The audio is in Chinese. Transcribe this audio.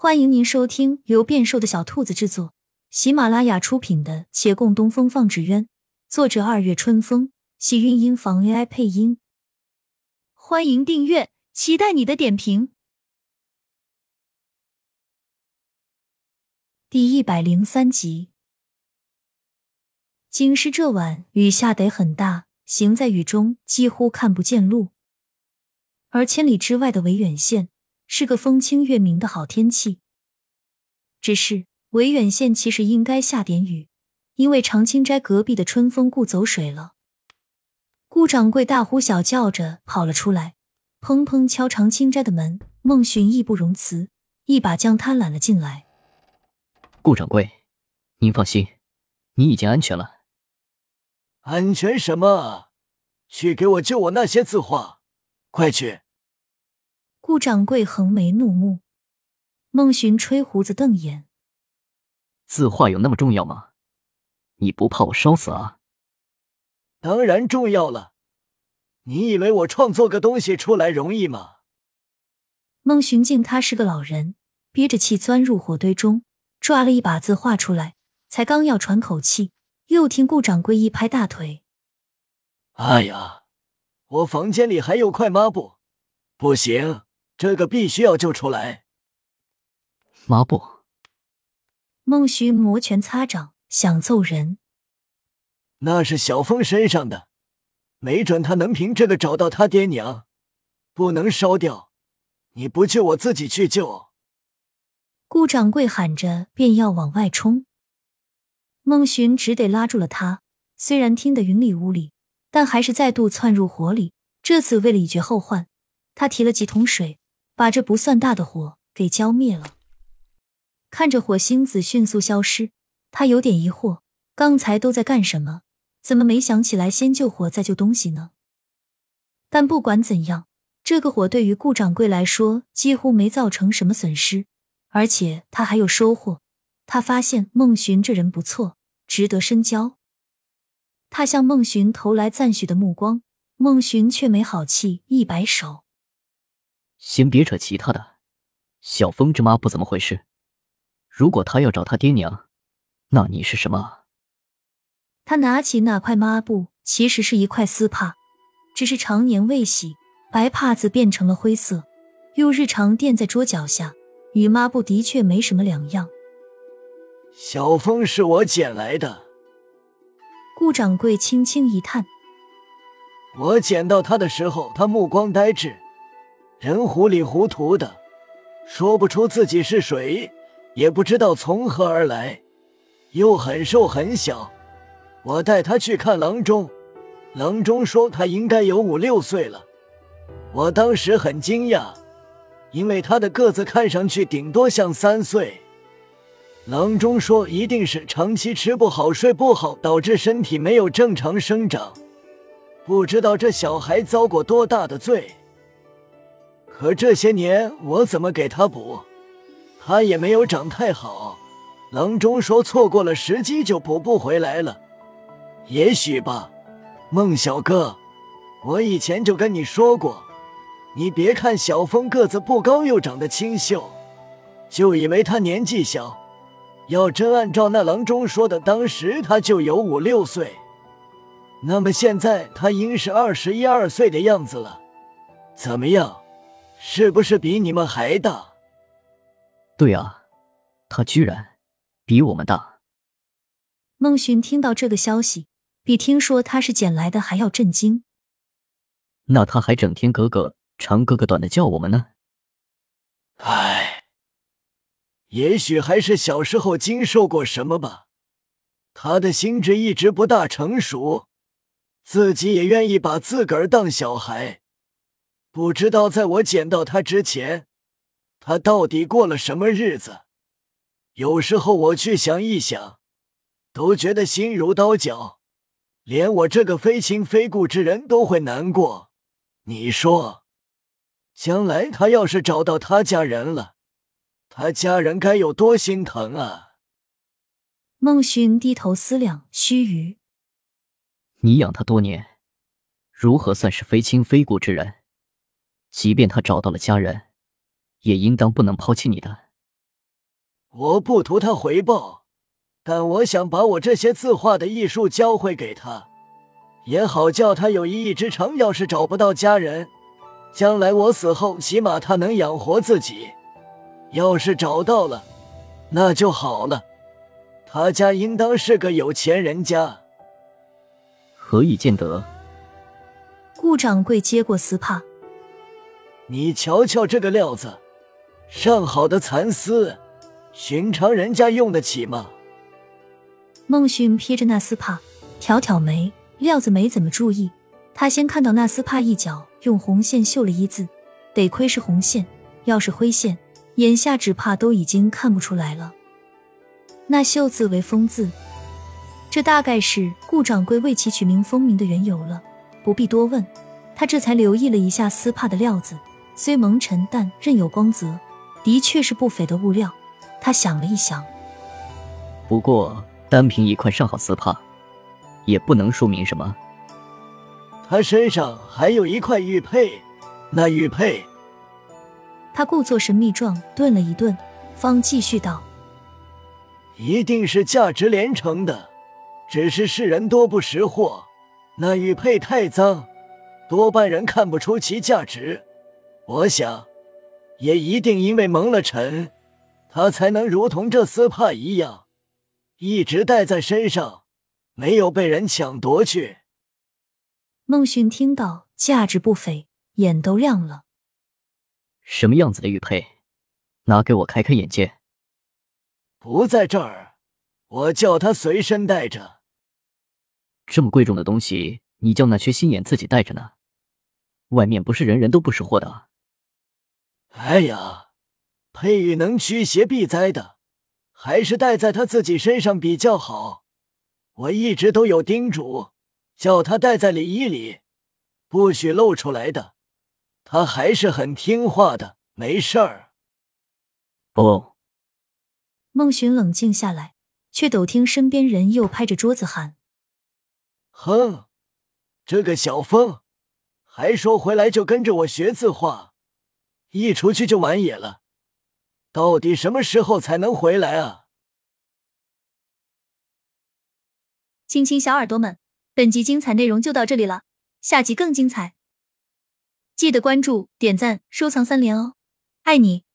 欢迎您收听由变瘦的小兔子制作、喜马拉雅出品的《且共东风放纸鸢》，作者二月春风，喜韵音房 AI 配音。欢迎订阅，期待你的点评。第一百零三集，京师这晚雨下得很大，行在雨中几乎看不见路，而千里之外的维远县。是个风清月明的好天气，只是维远县其实应该下点雨，因为长青斋隔壁的春风顾走水了。顾掌柜大呼小叫着跑了出来，砰砰敲长青斋的门。孟寻义不容辞，一把将他揽了进来。顾掌柜，您放心，你已经安全了。安全什么？去给我救我那些字画，快去！顾掌柜横眉怒目，孟寻吹胡子瞪眼。字画有那么重要吗？你不怕我烧死啊？当然重要了。你以为我创作个东西出来容易吗？孟寻敬他是个老人，憋着气钻入火堆中，抓了一把字画出来，才刚要喘口气，又听顾掌柜一拍大腿：“哎呀，我房间里还有块抹布，不行。”这个必须要救出来！抹布。孟寻摩拳擦掌，想揍人。那是小峰身上的，没准他能凭这个找到他爹娘。不能烧掉！你不救，我自己去救！顾掌柜喊着，便要往外冲。孟寻只得拉住了他。虽然听得云里雾里，但还是再度窜入火里。这次为了以绝后患，他提了几桶水。把这不算大的火给浇灭了，看着火星子迅速消失，他有点疑惑：刚才都在干什么？怎么没想起来先救火再救东西呢？但不管怎样，这个火对于顾掌柜来说几乎没造成什么损失，而且他还有收获。他发现孟寻这人不错，值得深交。他向孟寻投来赞许的目光，孟寻却没好气，一摆手。先别扯其他的，小峰这抹布怎么回事？如果他要找他爹娘，那你是什么？他拿起那块抹布，其实是一块丝帕，只是常年未洗，白帕子变成了灰色，又日常垫在桌脚下，与抹布的确没什么两样。小峰是我捡来的。顾掌柜轻轻一叹：“我捡到他的时候，他目光呆滞。”人糊里糊涂的，说不出自己是谁，也不知道从何而来，又很瘦很小。我带他去看郎中，郎中说他应该有五六岁了。我当时很惊讶，因为他的个子看上去顶多像三岁。郎中说一定是长期吃不好睡不好，导致身体没有正常生长。不知道这小孩遭过多大的罪。可这些年我怎么给他补，他也没有长太好。郎中说错过了时机就补不回来了，也许吧。孟小哥，我以前就跟你说过，你别看小峰个子不高又长得清秀，就以为他年纪小。要真按照那郎中说的，当时他就有五六岁，那么现在他应是二十一二岁的样子了。怎么样？是不是比你们还大？对啊，他居然比我们大。孟寻听到这个消息，比听说他是捡来的还要震惊。那他还整天哥哥长哥哥短的叫我们呢？唉，也许还是小时候经受过什么吧。他的心智一直不大成熟，自己也愿意把自个儿当小孩。不知道在我捡到他之前，他到底过了什么日子？有时候我去想一想，都觉得心如刀绞，连我这个非亲非故之人都会难过。你说，将来他要是找到他家人了，他家人该有多心疼啊！孟寻低头思量，须臾：“你养他多年，如何算是非亲非故之人？”即便他找到了家人，也应当不能抛弃你的。我不图他回报，但我想把我这些字画的艺术教会给他，也好叫他有一技之长。要是找不到家人，将来我死后，起码他能养活自己。要是找到了，那就好了。他家应当是个有钱人家。何以见得？顾掌柜接过丝帕，你瞧瞧这个料子，上好的蚕丝，寻常人家用得起吗？孟勋瞥着那丝帕，挑挑眉，料子没怎么注意。他先看到那丝帕一角用红线绣了一字，得亏是红线，要是灰线，眼下只怕都已经看不出来了。那绣字为“风”字，这大概是顾掌柜为其取名“风名”的缘由了。不必多问，他这才留意了一下丝帕的料子，虽蒙尘，但任有光泽，的确是不菲的物料。他想了一想，不过单凭一块上好丝帕，也不能说明什么。他身上还有一块玉佩，那玉佩……他故作神秘状，顿了一顿，方继续道。一定是价值连城的，只是世人多不识货。那玉佩太脏，多半人看不出其价值。我想，也一定因为蒙了尘，他才能如同这丝帕一样，一直戴在身上，没有被人抢夺去。孟寻听到价值不菲，眼都亮了。什么样子的玉佩？拿给我开开眼界。不在这儿，我叫他随身带着。这么贵重的东西，你叫那缺心眼自己带着呢？外面不是人人都不识货的。哎呀，佩玉能驱邪避灾的，还是戴在他自己身上比较好。我一直都有叮嘱，叫他戴在里衣里，不许露出来的。他还是很听话的，没事儿。哦。孟寻冷静下来，却陡听身边人又拍着桌子喊：“哼，这个小风，还说回来就跟着我学字画，一出去就完野了。到底什么时候才能回来啊？”亲亲小耳朵们，本集精彩内容就到这里了，下集更精彩，记得关注、点赞、收藏三连哦，爱你！